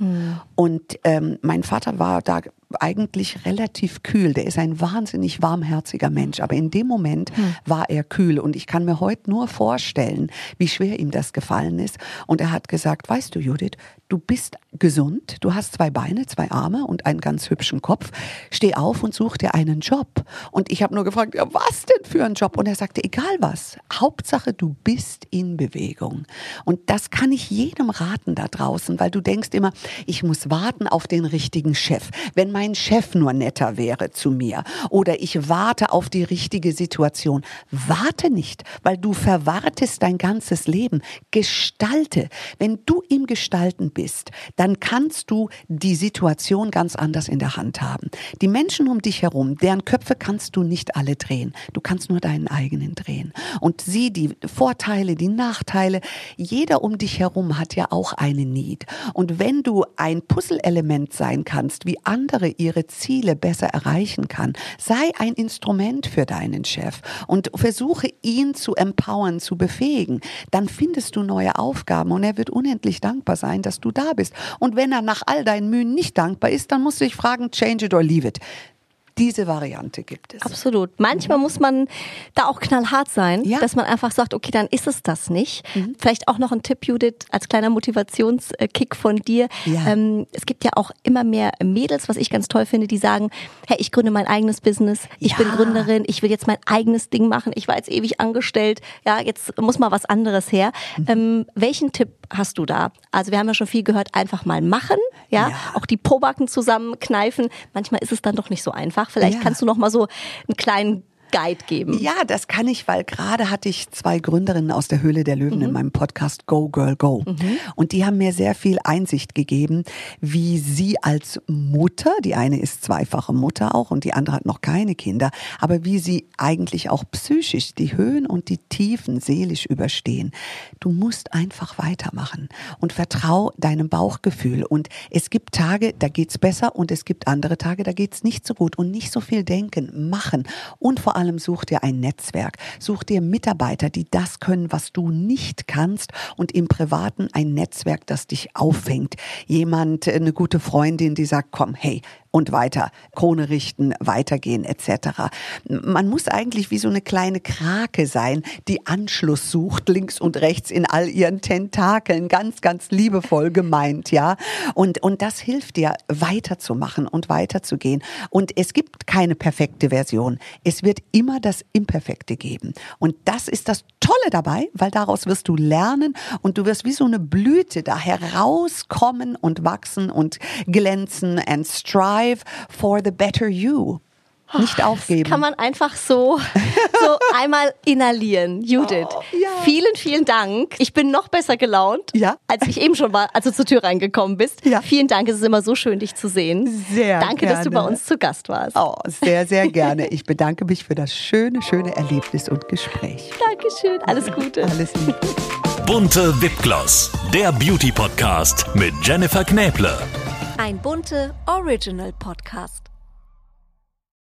Und ähm, mein Vater war da eigentlich relativ kühl. Der ist ein wahnsinnig warmherziger Mensch, aber in dem Moment Hm. war er kühl und ich kann mir heute nur vorstellen, wie schwer ihm das gefallen ist. Und er hat gesagt, weißt du, Judith, du bist gesund, du hast zwei Beine, zwei Arme und einen ganz hübschen Kopf. Steh auf und such dir einen Job. Und ich habe nur gefragt, ja, was denn für ein Job? Und er sagte, egal was, Hauptsache du bist in Bewegung. Und das kann ich jedem raten da draußen, weil du denkst immer, ich muss warten auf den richtigen Chef. Wenn mein Chef nur netter wäre zu mir oder ich warte auf die richtige Situation. Warte nicht, weil du verwartest dein ganzes Leben. Gestalte. Wenn du im Gestalten bist, dann kannst du die Situation ganz anders in der Hand haben. Die Menschen um dich herum, deren Köpfe kannst du nicht alle drehen. Du kannst nur deinen eigenen drehen. Und sieh die Vorteile, die Nachteile. Jeder um dich herum hat ja auch eine Need. Und wenn du ein Puzzleelement sein kannst, wie andere ihre Ziele besser erreichen kann, sei ein Instrument für deinen Chef und versuche ihn zu empowern, zu befähigen. Dann findest du neue Aufgaben und er wird unendlich dankbar sein, dass du da bist. Und wenn er nach all deinen Mühen nicht dankbar ist, dann musst du dich fragen, change it or leave it. Diese Variante gibt es. Absolut. Manchmal muss man da auch knallhart sein, Ja. dass man einfach sagt, okay, dann ist es das nicht. Vielleicht auch noch ein Tipp, Judith, als kleiner Motivationskick von dir. Ja. Ähm, es gibt ja auch immer mehr Mädels, was ich ganz toll finde, die sagen, hey, ich gründe mein eigenes Business, ich Ja. bin Gründerin, ich will jetzt mein eigenes Ding machen, ich war jetzt ewig angestellt, ja, jetzt muss mal was anderes her. Mhm. Ähm, welchen Tipp hast du da? Also wir haben ja schon viel gehört, einfach mal machen, ja, Ja. auch die Pobacken zusammenkneifen. Manchmal ist es dann doch nicht so einfach. Vielleicht Ja. kannst du noch mal so einen kleinen Guide geben. Ja, das kann ich, weil gerade hatte ich zwei Gründerinnen aus der Höhle der Löwen mhm. in meinem Podcast Go Girl Go. Mhm. Und die haben mir sehr viel Einsicht gegeben, wie sie als Mutter, die eine ist zweifache Mutter auch und die andere hat noch keine Kinder, aber wie sie eigentlich auch psychisch die Höhen und die Tiefen seelisch überstehen. Du musst einfach weitermachen und vertrau deinem Bauchgefühl. Und es gibt Tage, da geht's besser und es gibt andere Tage, da geht's nicht so gut und nicht so viel denken, machen und vor allem such dir ein Netzwerk, such dir Mitarbeiter, die das können, was du nicht kannst und im Privaten ein Netzwerk, das dich auffängt. Jemand, eine gute Freundin, die sagt, komm, hey, und weiter, Krone richten, weitergehen etc. Man muss eigentlich wie so eine kleine Krake sein, die Anschluss sucht, links und rechts in all ihren Tentakeln, ganz, ganz liebevoll gemeint, ja. Und, und das hilft dir, weiterzumachen und weiterzugehen. Und es gibt keine perfekte Version. Es wird immer das Imperfekte geben. Und das ist das Tolle dabei, weil daraus wirst du lernen und du wirst wie so eine Blüte da herauskommen und wachsen und glänzen and strive strive for the better you. Nicht aufgeben. Das kann man einfach so, so *laughs* einmal inhalieren. Judith, oh, ja. vielen, vielen Dank. Ich bin noch besser gelaunt, ja? als ich eben schon war, als du zur Tür reingekommen bist. Ja. Vielen Dank, es ist immer so schön, dich zu sehen. Sehr Danke, gerne. dass du bei uns zu Gast warst. Oh, sehr, sehr *laughs* gerne. Ich bedanke mich für das schöne, schöne Erlebnis und Gespräch. Dankeschön, alles Gute. Alles Liebe. Bunte Wipgloss, der Beauty-Podcast mit Jennifer Knäble. Ein bunte Original Podcast.